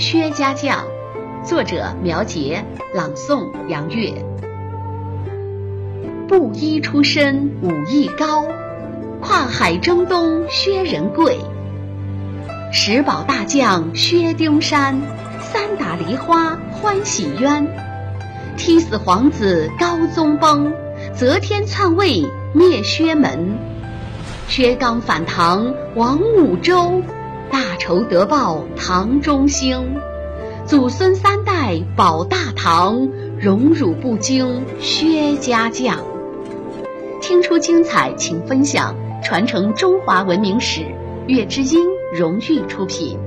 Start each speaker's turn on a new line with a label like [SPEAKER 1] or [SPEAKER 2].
[SPEAKER 1] 薛家将，作者苗杰，朗诵杨月。布衣出身武艺高，跨海征东薛仁贵。十宝大将薛丁山，三打梨花欢喜冤。踢死皇子高宗崩，择天篡位灭薛门。薛刚反唐王武周，大仇得报唐中兴。祖孙三代保大唐，荣辱不惊薛家将。听出精彩，请分享，传承中华文明史。月之音荣誉出品。